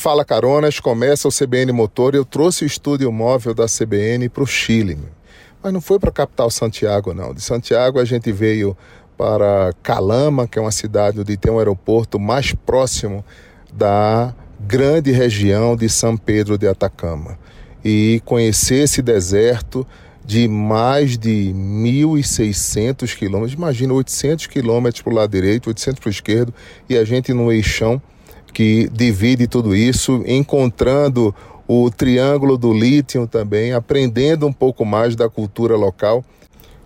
Fala Caronas, começa o CBN Motor. Eu trouxe o estúdio móvel da CBN para o Chile. Mas não foi para a capital Santiago, não. De Santiago a gente veio para Calama, que é uma cidade onde tem um aeroporto mais próximo da grande região de São Pedro de Atacama. E conhecer esse deserto de mais de 1.600 quilômetros, imagina 800 quilômetros para o lado direito, 800 para o esquerdo, e a gente no eixão que divide tudo isso, encontrando o triângulo do lítio também, aprendendo um pouco mais da cultura local.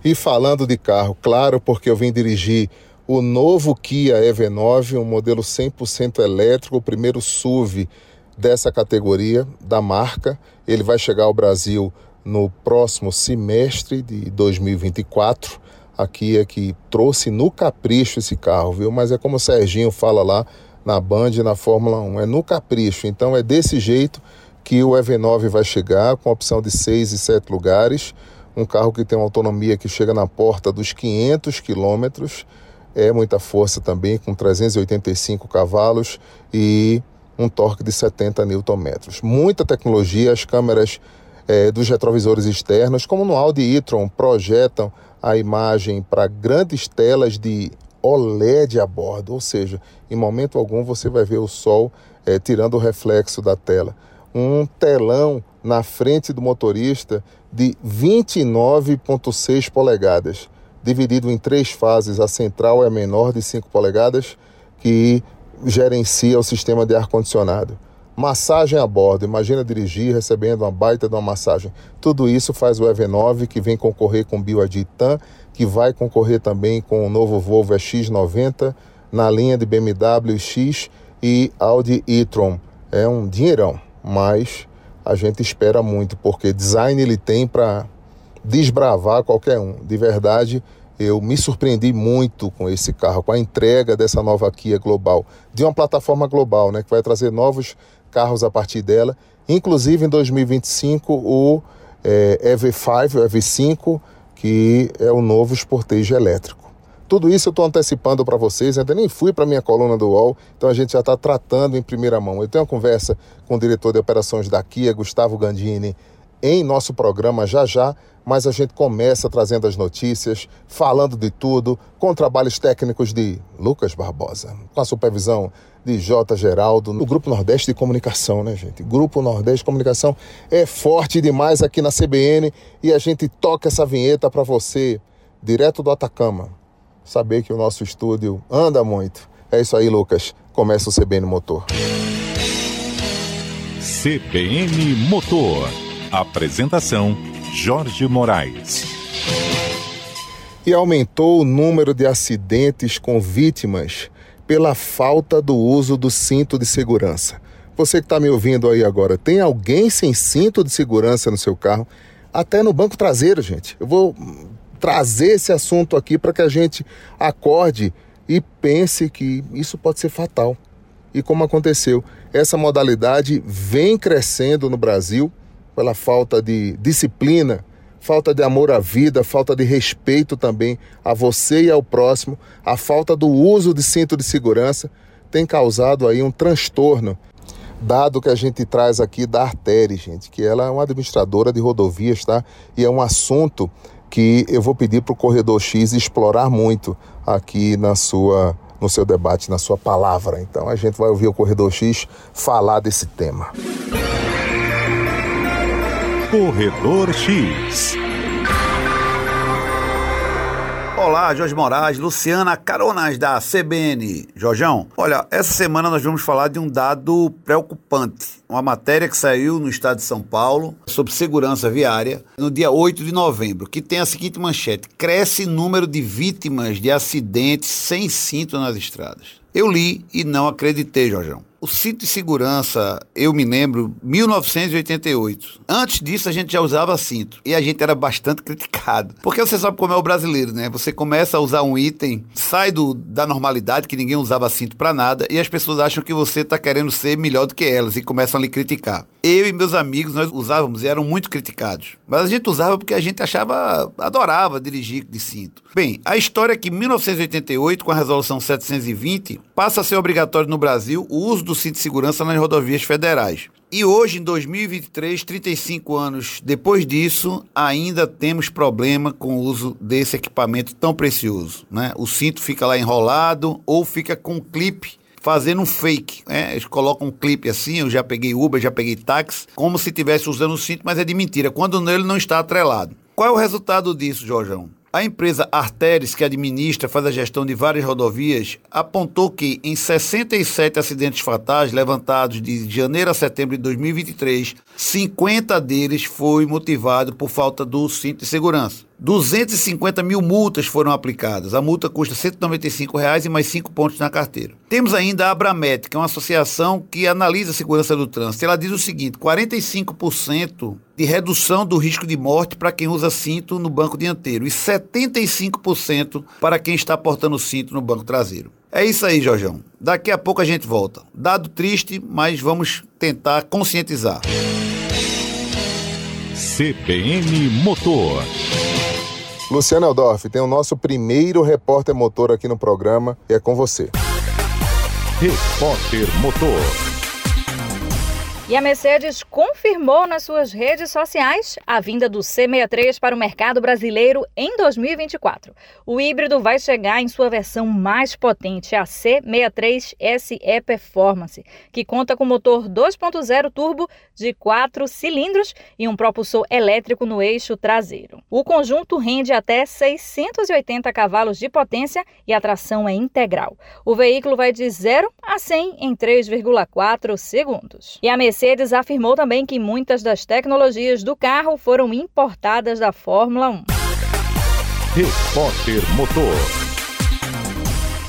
E falando de carro, claro, porque eu vim dirigir o novo Kia EV9, um modelo 100% elétrico, o primeiro SUV dessa categoria da marca. Ele vai chegar ao Brasil no próximo semestre de 2024. Aqui é que trouxe no capricho esse carro, viu? Mas é como o Serginho fala lá na Band na Fórmula 1, é no capricho. Então é desse jeito que o EV9 vai chegar, com opção de 6 e 7 lugares. Um carro que tem uma autonomia que chega na porta dos 500 quilômetros. É muita força também, com 385 cavalos e um torque de 70 Nm. Muita tecnologia, as câmeras é, dos retrovisores externos, como no Audi e-tron, projetam a imagem para grandes telas de OLED a bordo, ou seja, em momento algum você vai ver o sol é, tirando o reflexo da tela. Um telão na frente do motorista de 29,6 polegadas, dividido em três fases. A central é a menor de 5 polegadas, que gerencia o sistema de ar-condicionado. Massagem a bordo, imagina dirigir recebendo uma baita de uma massagem. Tudo isso faz o EV9, que vem concorrer com o BioAD TAN, que vai concorrer também com o novo Volvo X90 na linha de BMW X e Audi e-tron. É um dinheirão, mas a gente espera muito, porque design ele tem para desbravar qualquer um. De verdade, eu me surpreendi muito com esse carro, com a entrega dessa nova Kia Global, de uma plataforma global, né, que vai trazer novos carros a partir dela. Inclusive em 2025 o é, EV5, o EV5, que é o novo esportejo elétrico. Tudo isso eu estou antecipando para vocês, ainda nem fui para minha coluna do UOL, então a gente já está tratando em primeira mão. Eu tenho uma conversa com o diretor de operações da Kia, Gustavo Gandini, em nosso programa já já, mas a gente começa trazendo as notícias, falando de tudo, com trabalhos técnicos de Lucas Barbosa, com a supervisão de J. Geraldo, no Grupo Nordeste de Comunicação, né, gente? Grupo Nordeste de Comunicação é forte demais aqui na CBN e a gente toca essa vinheta para você, direto do Atacama. Saber que o nosso estúdio anda muito. É isso aí, Lucas. Começa o CBN Motor. CBN Motor. Apresentação: Jorge Moraes. E aumentou o número de acidentes com vítimas pela falta do uso do cinto de segurança. Você que está me ouvindo aí agora, tem alguém sem cinto de segurança no seu carro? Até no banco traseiro, gente. Eu vou trazer esse assunto aqui para que a gente acorde e pense que isso pode ser fatal. E como aconteceu, essa modalidade vem crescendo no Brasil pela falta de disciplina, falta de amor à vida, falta de respeito também a você e ao próximo, a falta do uso de cinto de segurança tem causado aí um transtorno. Dado que a gente traz aqui da Artéria, gente, que ela é uma administradora de rodovias, tá? E é um assunto que eu vou pedir para o Corredor X explorar muito aqui na sua no seu debate, na sua palavra. Então a gente vai ouvir o Corredor X falar desse tema. Corredor X. Olá, Jorge Moraes, Luciana Caronas da CBN. Jorjão, olha, essa semana nós vamos falar de um dado preocupante. Uma matéria que saiu no estado de São Paulo sobre segurança viária no dia 8 de novembro, que tem a seguinte manchete: cresce número de vítimas de acidentes sem cinto nas estradas. Eu li e não acreditei, Jorjão. O cinto de segurança, eu me lembro, 1988. Antes disso, a gente já usava cinto. E a gente era bastante criticado. Porque você sabe como é o brasileiro, né? Você começa a usar um item, sai do, da normalidade, que ninguém usava cinto para nada, e as pessoas acham que você está querendo ser melhor do que elas e começam a lhe criticar. Eu e meus amigos, nós usávamos e eram muito criticados. Mas a gente usava porque a gente achava, adorava dirigir de cinto. Bem, a história é que em 1988, com a resolução 720, passa a ser obrigatório no Brasil o uso do do cinto de segurança nas rodovias federais. E hoje, em 2023, 35 anos depois disso, ainda temos problema com o uso desse equipamento tão precioso. Né? O cinto fica lá enrolado ou fica com um clipe fazendo um fake. Né? Eles colocam um clipe assim, eu já peguei Uber, já peguei táxi, como se estivesse usando o cinto, mas é de mentira, quando nele não está atrelado. Qual é o resultado disso, Jorjão? A empresa Arteres, que administra, faz a gestão de várias rodovias, apontou que em 67 acidentes fatais levantados de janeiro a setembro de 2023, 50 deles foi motivado por falta do cinto de segurança. 250 mil multas foram aplicadas. A multa custa 195 reais e mais 5 pontos na carteira. Temos ainda a Abramet, que é uma associação que analisa a segurança do trânsito. Ela diz o seguinte: 45% de redução do risco de morte para quem usa cinto no banco dianteiro e 75% para quem está portando cinto no banco traseiro. É isso aí, Jorjão. Daqui a pouco a gente volta. Dado triste, mas vamos tentar conscientizar. CBN Motor. Luciano Eldorf, tem o nosso primeiro repórter motor aqui no programa e é com você. Repórter Motor. E a Mercedes confirmou nas suas redes sociais a vinda do C63 para o mercado brasileiro em 2024. O híbrido vai chegar em sua versão mais potente, a C63 SE Performance, que conta com motor 2.0 turbo de 4 cilindros e um propulsor elétrico no eixo traseiro. O conjunto rende até 680 cavalos de potência e a tração é integral. O veículo vai de 0 a 100 em 3,4 segundos. E a Mercedes Mercedes afirmou também que muitas das tecnologias do carro foram importadas da Fórmula 1. Repórter Motor.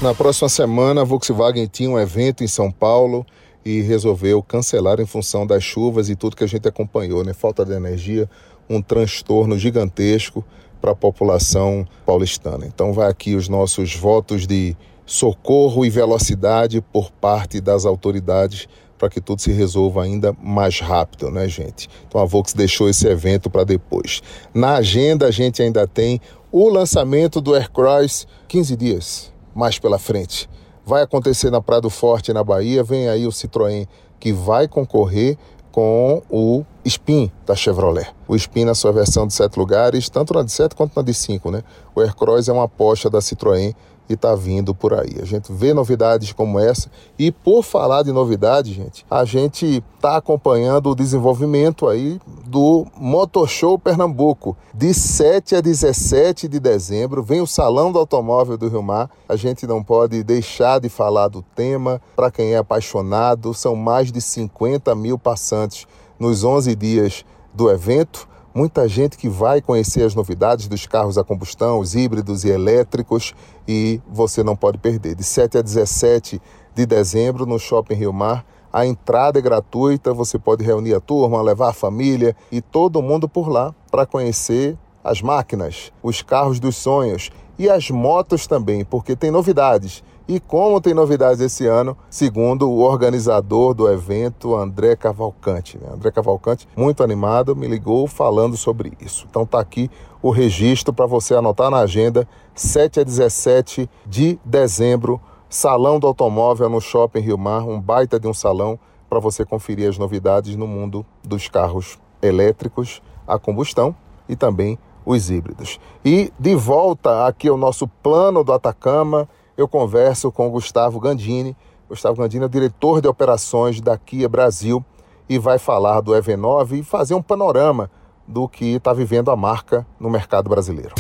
Na próxima semana, a Volkswagen tinha um evento em São Paulo e resolveu cancelar em função das chuvas e tudo que a gente acompanhou, né? Falta de energia, um transtorno gigantesco para a população paulistana. Então vai aqui os nossos votos de socorro e velocidade por parte das autoridades para que tudo se resolva ainda mais rápido, né, gente? Então a Volks deixou esse evento para depois. Na agenda a gente ainda tem o lançamento do Aircross 15 dias mais pela frente. Vai acontecer na Prado Forte, na Bahia. Vem aí o Citroën que vai concorrer com o Spin da Chevrolet. O Spin na sua versão de sete lugares, tanto na de sete quanto na de cinco, né? O Aircross é uma aposta da Citroën e está vindo por aí. A gente vê novidades como essa e por falar de novidade, gente, a gente está acompanhando o desenvolvimento aí do Motor Show Pernambuco. De 7 a 17 de dezembro vem o Salão do Automóvel do Rio Mar. A gente não pode deixar de falar do tema. Para quem é apaixonado, são mais de 50 mil passantes nos 11 dias do evento muita gente que vai conhecer as novidades dos carros a combustão, os híbridos e elétricos, e você não pode perder. De 7 a 17 de dezembro, no Shopping Rio Mar, a entrada é gratuita, você pode reunir a turma, levar a família e todo mundo por lá para conhecer as máquinas, os carros dos sonhos e as motos também, porque tem novidades. E como tem novidades esse ano, segundo o organizador do evento, André Cavalcante. Né? André Cavalcante, muito animado, me ligou falando sobre isso. Então tá aqui o registro para você anotar na agenda, 7 a 17 de dezembro, Salão do Automóvel no Shopping Rio Mar, um baita de um salão para você conferir as novidades no mundo dos carros elétricos a combustão e também os híbridos. E de volta aqui ao nosso plano do Atacama, eu converso com o Gustavo Gandini. Gustavo Gandini é o diretor de operações da Kia Brasil e vai falar do EV9 e fazer um panorama do que está vivendo a marca no mercado brasileiro.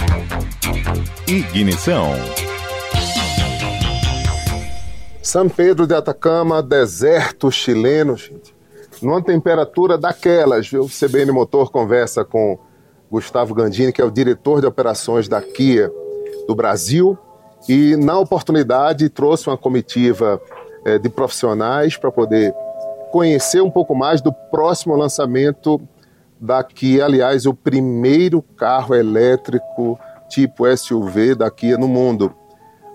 Ignição. São Pedro de Atacama, deserto chileno, gente. Numa temperatura daquelas, viu? O CBN Motor conversa com Gustavo Gandini, que é o diretor de operações da Kia do Brasil e, na oportunidade, trouxe uma comitiva é, de profissionais para poder conhecer um pouco mais do próximo lançamento daqui, aliás, o primeiro carro elétrico tipo SUV daqui no mundo.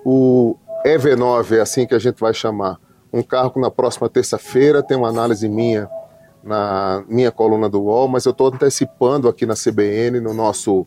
O EV9 é assim que a gente vai chamar. Um carro que na próxima terça-feira tem uma análise minha na minha coluna do UOL, mas eu estou antecipando aqui na CBN, no nosso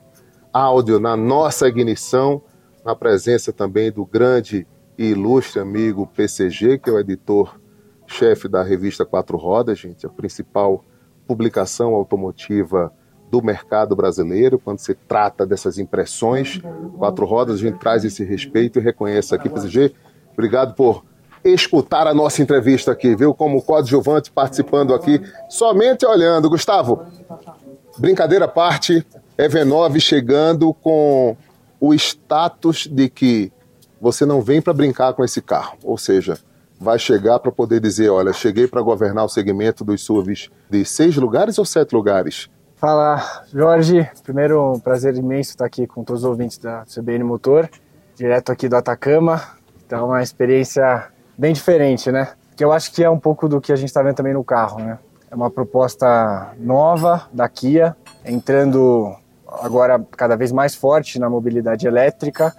áudio, na nossa ignição, na presença também do grande e ilustre amigo PCG, que é o editor chefe da revista Quatro Rodas, gente, a principal publicação automotiva do mercado brasileiro, quando se trata dessas impressões. Quatro Rodas, a gente traz esse respeito e reconhece aqui, PSG. Obrigado por escutar a nossa entrevista aqui, viu? Como coadjuvante participando aqui, somente olhando. Gustavo, brincadeira à parte, EV9 chegando com o status de que você não vem para brincar com esse carro, ou seja, vai chegar para poder dizer, olha, cheguei para governar o segmento dos SUVs de seis lugares ou sete lugares? Fala, Jorge. Primeiro, um prazer imenso estar aqui com todos os ouvintes da CBN Motor, direto aqui do Atacama. Então, uma experiência bem diferente, né? Que eu acho que é um pouco do que a gente está vendo também no carro, né? É uma proposta nova da Kia, entrando agora cada vez mais forte na mobilidade elétrica.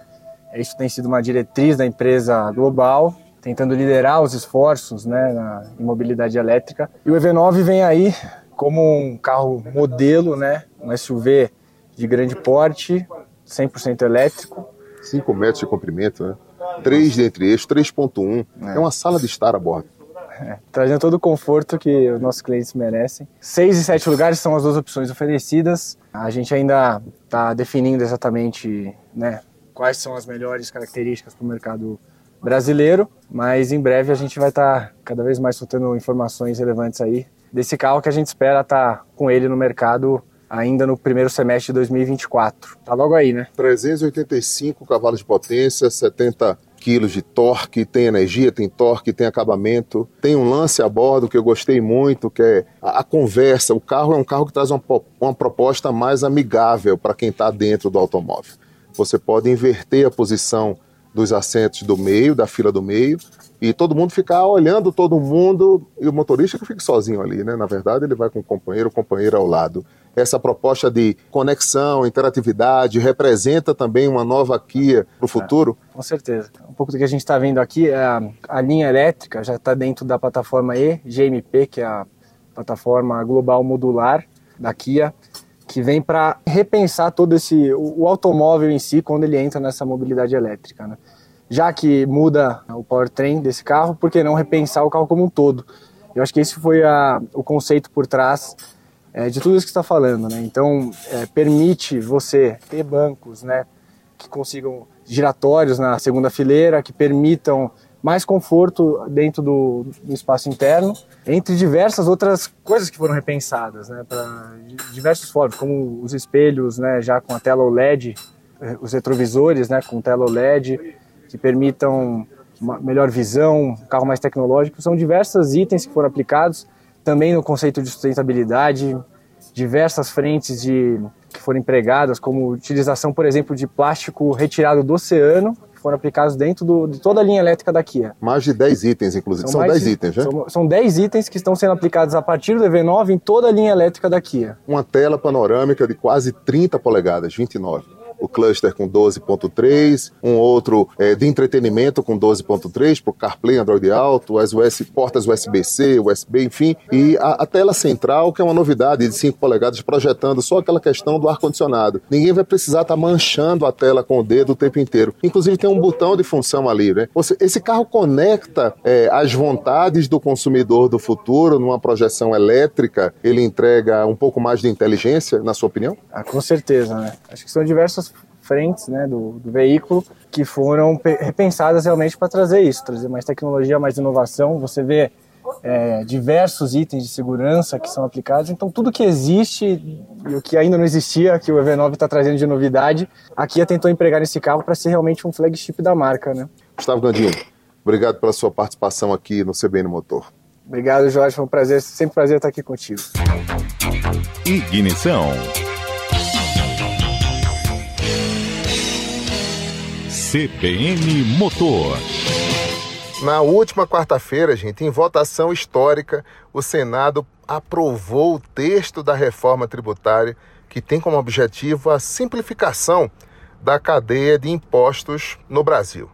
Isso tem sido uma diretriz da empresa global, tentando liderar os esforços né, na, em mobilidade elétrica. E o EV9 vem aí como um carro modelo, né, um SUV de grande porte, 100% elétrico. 5 metros de comprimento, né? 3 dentre eixos, 3.1. É. é uma sala de estar a bordo. É, trazendo todo o conforto que os nossos clientes merecem. Seis e sete lugares são as duas opções oferecidas. A gente ainda está definindo exatamente né, quais são as melhores características para o mercado brasileiro, mas em breve a gente vai estar tá cada vez mais soltando informações relevantes aí desse carro que a gente espera estar tá com ele no mercado ainda no primeiro semestre de 2024. Tá logo aí, né? 385 cavalos de potência, 70 quilos de torque, tem energia, tem torque, tem acabamento, tem um lance a bordo que eu gostei muito, que é a, a conversa. O carro é um carro que traz uma, uma proposta mais amigável para quem está dentro do automóvel. Você pode inverter a posição dos assentos do meio, da fila do meio, e todo mundo ficar olhando todo mundo e o motorista que fica sozinho ali, né? Na verdade, ele vai com o companheiro, o companheiro ao lado. Essa proposta de conexão, interatividade, representa também uma nova Kia para o futuro? É, com certeza. Um pouco do que a gente está vendo aqui, é a, linha elétrica já está dentro da plataforma E-GMP, que é a plataforma global modular da Kia que vem para repensar todo esse o, o, automóvel em si quando ele entra nessa mobilidade elétrica, né? Já que muda o powertrain desse carro, por que não repensar o carro como um todo? Eu acho que esse foi a, o conceito por trás é, de tudo isso que está falando, né? Então é, permite você ter bancos, né, que consigam giratórios na segunda fileira, que permitam mais conforto dentro do, do, espaço interno, entre diversas outras coisas que foram repensadas, né, para diversos formas, como os espelhos, né, já com a tela OLED, eh, os retrovisores, né, com tela OLED, que permitam uma melhor visão, carro mais tecnológico, são diversos itens que foram aplicados, também no conceito de sustentabilidade, diversas frentes de que foram empregadas, como utilização, por exemplo, de plástico retirado do oceano, foram aplicados dentro do, de toda a linha elétrica da Kia. Mais de 10 itens, inclusive. São, são 10 itens, né? São, são 10 itens que estão sendo aplicados a partir do EV9 em toda a linha elétrica da Kia. Uma tela panorâmica de quase 30 polegadas, 29 o cluster com 12.3, um outro é, de entretenimento com 12.3 para o CarPlay, Android Auto, as US, portas USB-C, USB, enfim, e a, a, tela central, que é uma novidade de 5 polegadas, projetando só aquela questão do ar-condicionado. Ninguém vai precisar estar tá manchando a tela com o dedo o tempo inteiro. Inclusive tem um botão de função ali, né? esse carro conecta é, as vontades do consumidor do futuro numa projeção elétrica, ele entrega um pouco mais de inteligência, na sua opinião? Ah, com certeza, né? Acho que são diversas frentes né, do, do veículo que foram repensadas realmente para trazer isso, trazer mais tecnologia, mais inovação. Você vê é, diversos itens de segurança que são aplicados. Então, tudo que existe e o que ainda não existia, que o EV9 está trazendo de novidade, a Kia tentou empregar nesse carro para ser realmente um flagship da marca. Né? Gustavo Gandinho, obrigado pela sua participação aqui no CBN Motor. Obrigado, Jorge. Foi um prazer, sempre um prazer estar aqui contigo. Ignição. CBN Motor. Na última quarta-feira, gente, em votação histórica, o Senado aprovou o texto da reforma tributária que tem como objetivo a simplificação da cadeia de impostos no Brasil.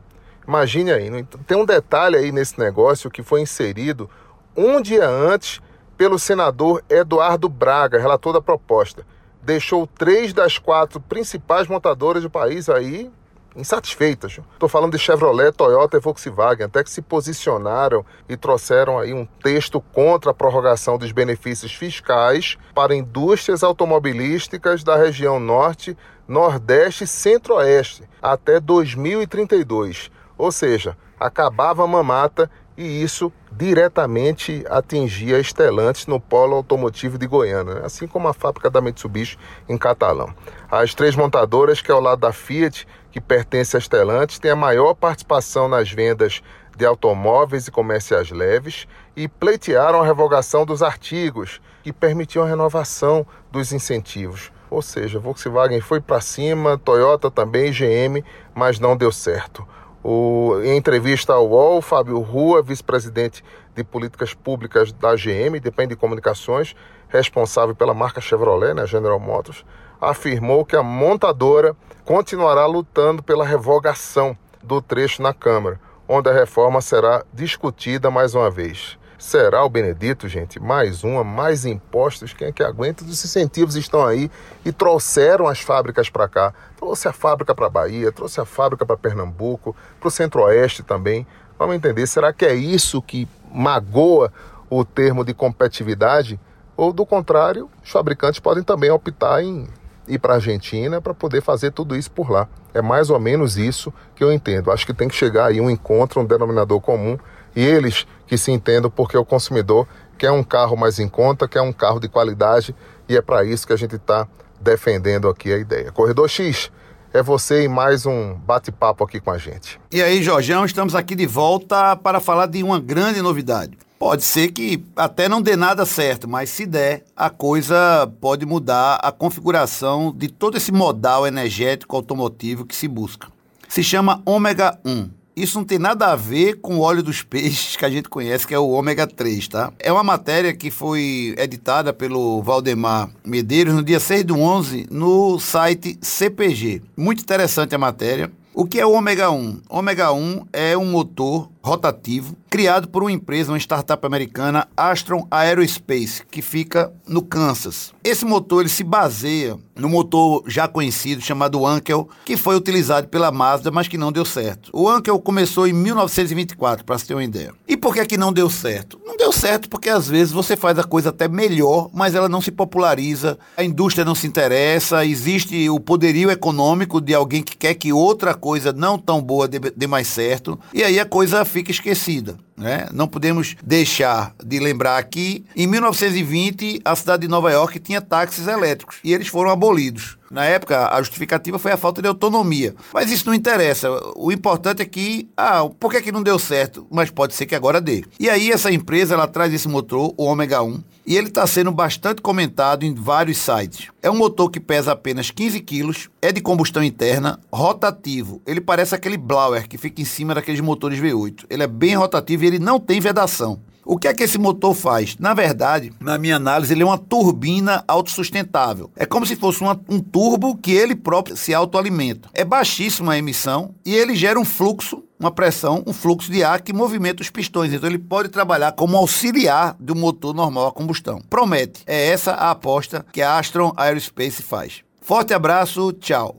Imagine aí, tem um detalhe aí nesse negócio que foi inserido um dia antes pelo senador Eduardo Braga, relator da proposta. Deixou três das quatro principais montadoras do país aí insatisfeitas. Estou falando de Chevrolet, Toyota e Volkswagen, até que se posicionaram e trouxeram aí um texto contra a prorrogação dos benefícios fiscais para indústrias automobilísticas da região norte, nordeste e centro-oeste até 2032. Ou seja, acabava a mamata e isso diretamente atingia Estelantes no polo automotivo de Goiânia, né? assim como a fábrica da Mitsubishi em Catalão. As três montadoras, que é ao lado da Fiat, que pertence a Estelantes, têm a maior participação nas vendas de automóveis e comerciais leves e pleitearam a revogação dos artigos que permitiam a renovação dos incentivos. Ou seja, Volkswagen foi para cima, Toyota também, GM, mas não deu certo. O, em entrevista ao UOL, Fábio Rua, vice-presidente de políticas públicas da GM, depende de comunicações, responsável pela marca Chevrolet, né, General Motors, afirmou que a montadora continuará lutando pela revogação do trecho na Câmara, onde a reforma será discutida mais uma vez. Será o Benedito, gente? Mais uma, mais impostos. Quem é que aguenta? Os incentivos estão aí e trouxeram as fábricas para cá. Trouxe a fábrica para Bahia, trouxe a fábrica para Pernambuco, para o Centro-Oeste também. Vamos entender, será que é isso que magoa o termo de competitividade? Ou, do contrário, os fabricantes podem também optar em ir para a Argentina para poder fazer tudo isso por lá. É mais ou menos isso que eu entendo. Acho que tem que chegar aí um encontro, um denominador comum e eles que se entendam porque o consumidor quer um carro mais em conta, quer um carro de qualidade e é para isso que a gente está defendendo aqui a ideia. Corredor X, é você e mais um bate-papo aqui com a gente. E aí, Jorjão, estamos aqui de volta para falar de uma grande novidade. Pode ser que até não dê nada certo, mas se der, a coisa pode mudar a configuração de todo esse modal energético automotivo que se busca. Se chama Ômega 1 isso não tem nada a ver com o óleo dos peixes que a gente conhece, que é o ômega 3, tá? É uma matéria que foi editada pelo Valdemar Medeiros no dia 6 do 11 no site CPG. Muito interessante a matéria. O que é o ômega 1? Ômega 1 é um motor rotativo criado por uma empresa, uma startup americana, Astron Aerospace, que fica no Kansas. Esse motor ele se baseia no motor já conhecido chamado Ankel, que foi utilizado pela Mazda, mas que não deu certo. O Ankel começou em 1924, para você ter uma ideia. E por que que não deu certo? Não deu certo porque às vezes você faz a coisa até melhor, mas ela não se populariza, a indústria não se interessa, existe o poderio econômico de alguém que quer que outra coisa não tão boa dê mais certo, e aí a coisa fica esquecida. Né? Não podemos deixar de lembrar que, em 1920, a cidade de Nova York tinha táxis elétricos e eles foram abolidos. Na época, a justificativa foi a falta de autonomia. Mas isso não interessa. O importante é que, ah, por que, que não deu certo? Mas pode ser que agora dê. E aí, essa empresa, ela traz esse motor, o Ômega 1, e ele está sendo bastante comentado em vários sites. É um motor que pesa apenas 15 quilos, é de combustão interna, rotativo. Ele parece aquele blower que fica em cima daqueles motores V8. Ele é bem rotativo e ele não tem vedação. O que é que esse motor faz? Na verdade, na minha análise, ele é uma turbina autossustentável. É como se fosse uma, um turbo que ele próprio se autoalimenta. É baixíssima a emissão e ele gera um fluxo, uma pressão, um fluxo de ar que movimenta os pistões. Então ele pode trabalhar como auxiliar do motor normal a combustão. Promete. É essa a aposta que a Astron Aerospace faz. Forte abraço, tchau.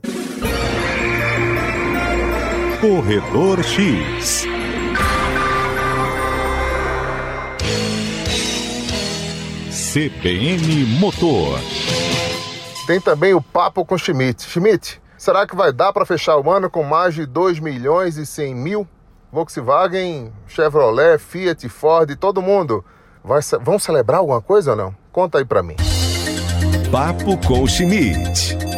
Corredor X. CBN Motor. Tem também o papo com Schmidt. Schmidt, será que vai dar para fechar o ano com mais de 2 milhões e 100 mil? Volkswagen, Chevrolet, Fiat, Ford, todo mundo vai, vão celebrar alguma coisa ou não? Conta aí para mim. Papo com Schmidt.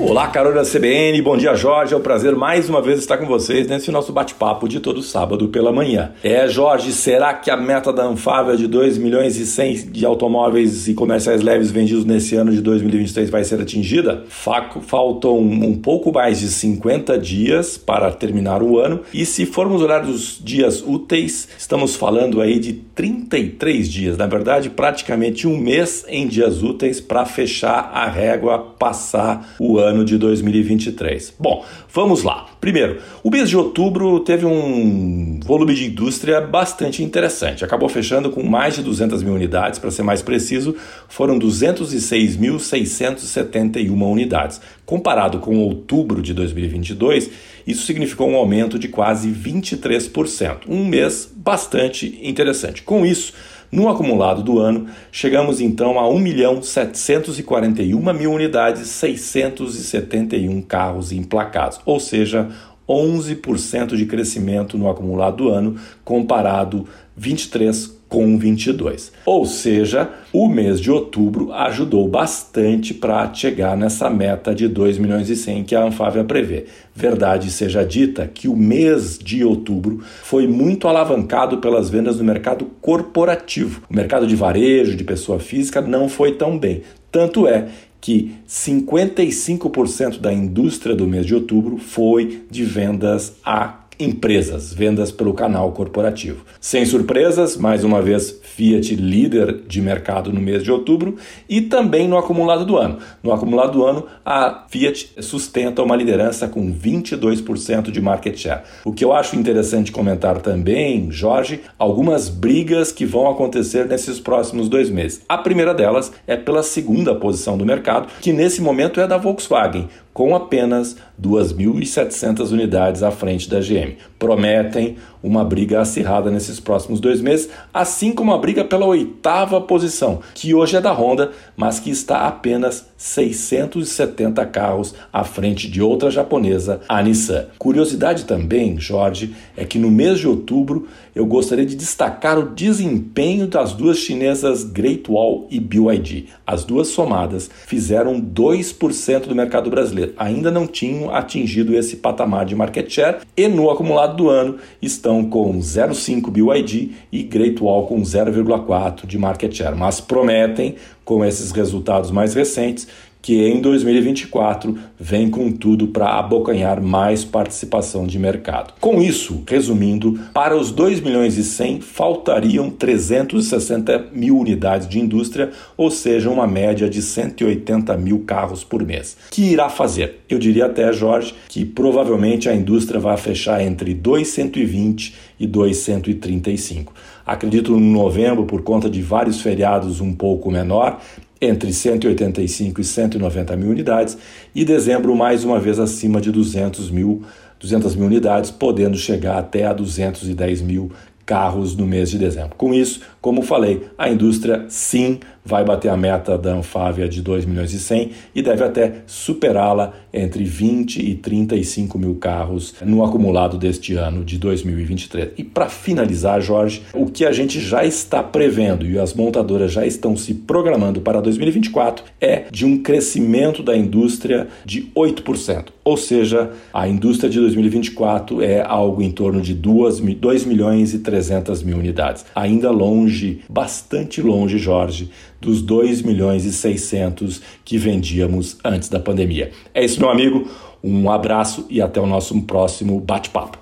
Olá, Carol da CBN, bom dia Jorge, é um prazer mais uma vez estar com vocês nesse nosso bate-papo de todo sábado pela manhã. É, Jorge, será que a meta da Anfávia de 2 milhões e 100 de automóveis e comerciais leves vendidos nesse ano de 2023 vai ser atingida? Faltam um pouco mais de 50 dias para terminar o ano e se formos olhar os dias úteis, estamos falando aí de 33 dias, na verdade praticamente um mês em dias úteis para fechar a régua, passar o ano ano de 2023. Bom, vamos lá. Primeiro, o mês de outubro teve um volume de indústria bastante interessante. Acabou fechando com mais de 200 mil unidades, para ser mais preciso, foram 206.671 unidades. Comparado com outubro de 2022, isso significou um aumento de quase 23%. Um mês bastante interessante. Com isso, no acumulado do ano, chegamos então a 1 milhão 741 mil unidades, 671 carros emplacados, ou seja, 11% de crescimento no acumulado do ano, comparado 23 com 22. Ou seja, o mês de outubro ajudou bastante para chegar nessa meta de 2 milhões e 100 que a Anfávia prevê. Verdade seja dita que o mês de outubro foi muito alavancado pelas vendas no mercado corporativo. O mercado de varejo, de pessoa física, não foi tão bem. Tanto é que 55% da indústria do mês de outubro foi de vendas a empresas, vendas pelo canal corporativo. Sem surpresas, mais uma vez, Fiat líder de mercado no mês de outubro e também no acumulado do ano. No acumulado do ano, a Fiat sustenta uma liderança com 22% de market share. O que eu acho interessante comentar também, Jorge, algumas brigas que vão acontecer nesses próximos dois meses. A primeira delas é pela segunda posição do mercado, que nesse momento é da Volkswagen, com apenas 2.700 unidades à frente da GM. Prometem uma briga acirrada nesses próximos dois meses, assim como a briga pela oitava posição, que hoje é da Honda, mas que está apenas 670 carros à frente de outra japonesa, a Nissan. Curiosidade também, Jorge, é que no mês de outubro eu gostaria de destacar o desempenho das duas chinesas Great Wall e BYD. As duas somadas fizeram 2% do mercado brasileiro. Ainda não tinham atingido esse patamar de market share e no acumulado do ano estão com 0,5 BYD e Great Wall com 0,4 de market share, mas prometem com esses resultados mais recentes que em 2024 vem com tudo para abocanhar mais participação de mercado. Com isso, resumindo, para os 2 milhões e 100 faltariam 360 mil unidades de indústria, ou seja, uma média de 180 mil carros por mês. Que irá fazer? Eu diria até, Jorge, que provavelmente a indústria vai fechar entre 220 e 235. Acredito no novembro, por conta de vários feriados um pouco menor, entre 185 e 190 mil unidades, e dezembro mais uma vez acima de 200 mil, 200 mil unidades, podendo chegar até a 210 mil carros no mês de dezembro. Com isso, como falei, a indústria sim vai bater a meta da Anfávia de 2 milhões e 100 e deve até superá-la entre 20 e 35 mil carros no acumulado deste ano de 2023. E para finalizar, Jorge, o que a gente já está prevendo e as montadoras já estão se programando para 2024 é de um crescimento da indústria de 8%. Ou seja, a indústria de 2024 é algo em torno de 2, 2 milhões e 300 mil unidades. Ainda longe, bastante longe, Jorge, dos 2 milhões e 600 que vendíamos antes da pandemia. É isso, meu amigo. Um abraço e até o nosso próximo bate-papo.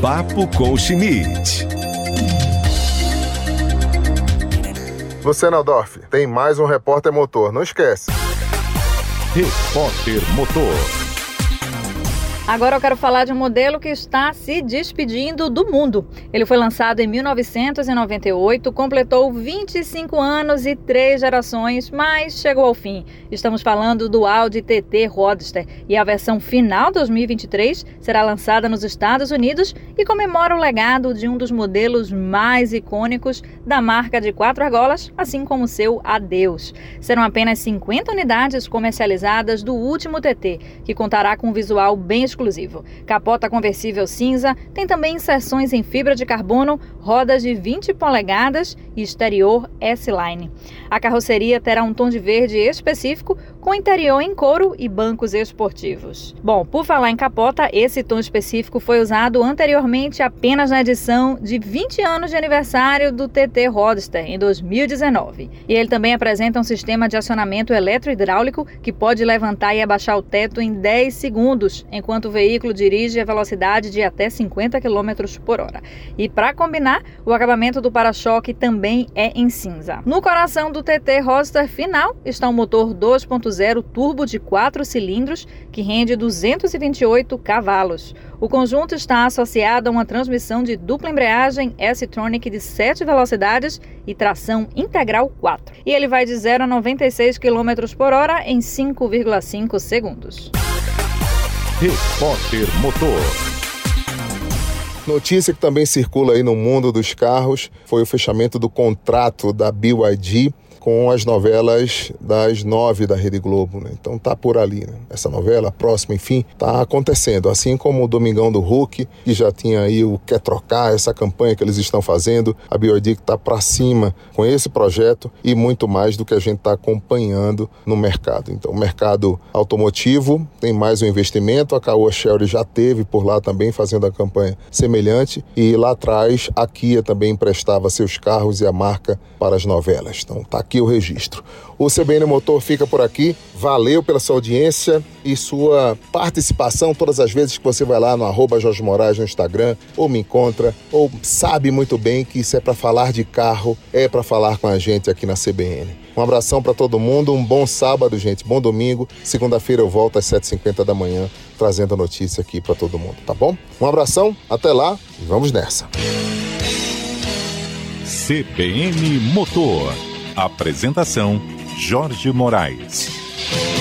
Papo com Schmidt. Você, Naldorf, tem mais um repórter motor. Não esquece. Repórter Motor. Agora eu quero falar de um modelo que está se despedindo do mundo. Ele foi lançado em 1998, completou 25 anos e três gerações, mas chegou ao fim. Estamos falando do Audi TT Roadster e a versão final 2023 será lançada nos Estados Unidos e comemora o legado de um dos modelos mais icônicos da marca de quatro argolas, assim como seu Adeus. Serão apenas 50 unidades comercializadas do último TT, que contará com um visual bem exclusivo. Capota conversível cinza, tem também inserções em fibra de carbono, rodas de 20 polegadas e exterior S-Line. A carroceria terá um tom de verde específico, com interior em couro e bancos esportivos. Bom, por falar em capota, esse tom específico foi usado anteriormente apenas na edição de 20 anos de aniversário do TT Roadster, em 2019. E ele também apresenta um sistema de acionamento eletrohidráulico que pode levantar e abaixar o teto em 10 segundos, enquanto o veículo dirige a velocidade de até 50 km por hora. E para combinar, o acabamento do para-choque também é em cinza. No coração do TT Roadster final está um motor 2.0 turbo de 4 cilindros que rende 228 cavalos. O conjunto está associado a uma transmissão de dupla embreagem S-Tronic de 7 velocidades e tração integral 4. E ele vai de 0 a 96 km por hora em 5,5 segundos. Repórter Motor. Notícia que também circula aí no mundo dos carros foi o fechamento do contrato da BYD com as novelas das nove da Rede Globo, né? Então tá por ali, né? Essa novela, a próxima, enfim, tá acontecendo. Assim como o Domingão do Hulk, que já tinha aí o Quer Trocar, essa campanha que eles estão fazendo, a Biodic tá para cima com esse projeto e muito mais do que a gente está acompanhando no mercado. Então, o mercado automotivo tem mais um investimento, a Caoa Sherry já teve por lá também fazendo a campanha semelhante e lá atrás a Kia também emprestava seus carros e a marca para as novelas. Então, tá aqui aqui o registro. O CBN Motor fica por aqui. Valeu pela sua audiência e sua participação todas as vezes que você vai lá no arroba Jorge Moraes no Instagram ou me encontra ou sabe muito bem que isso é para falar de carro, é para falar com a gente aqui na CBN. Um abração para todo mundo, um bom sábado, gente, bom domingo. Segunda-feira eu volto às 7h50 da manhã trazendo a notícia aqui para todo mundo, tá bom? Um abração, até lá e vamos nessa. CBN Motor. Apresentação: Jorge Moraes.